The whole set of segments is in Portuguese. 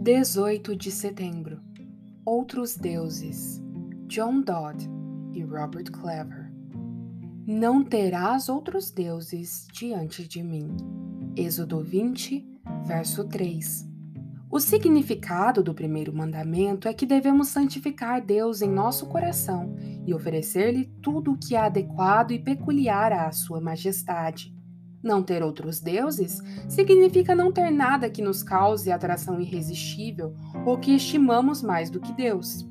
18 de setembro Outros Deuses John Dodd e Robert Clever Não terás outros deuses diante de mim. Êxodo 20, verso 3 O significado do primeiro mandamento é que devemos santificar Deus em nosso coração e oferecer-lhe tudo o que é adequado e peculiar à sua majestade. Não ter outros deuses significa não ter nada que nos cause atração irresistível ou que estimamos mais do que Deus.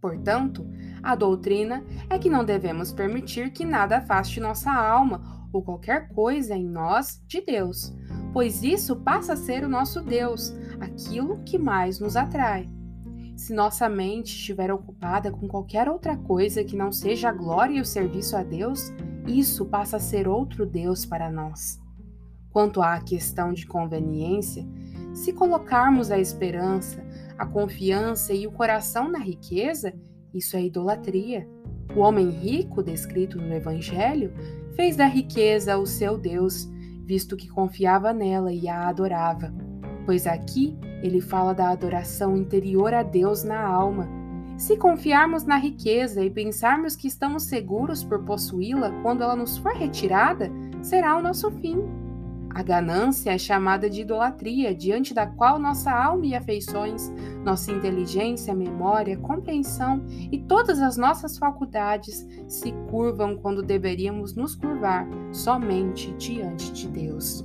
Portanto, a doutrina é que não devemos permitir que nada afaste nossa alma ou qualquer coisa em nós de Deus, pois isso passa a ser o nosso Deus, aquilo que mais nos atrai. Se nossa mente estiver ocupada com qualquer outra coisa que não seja a glória e o serviço a Deus, isso passa a ser outro Deus para nós. Quanto à questão de conveniência, se colocarmos a esperança, a confiança e o coração na riqueza, isso é idolatria. O homem rico, descrito no Evangelho, fez da riqueza o seu Deus, visto que confiava nela e a adorava. Pois aqui ele fala da adoração interior a Deus na alma se confiarmos na riqueza e pensarmos que estamos seguros por possuí-la quando ela nos for retirada, será o nosso fim. A ganância é chamada de idolatria, diante da qual nossa alma e afeições, nossa inteligência, memória, compreensão e todas as nossas faculdades se curvam quando deveríamos nos curvar somente diante de Deus.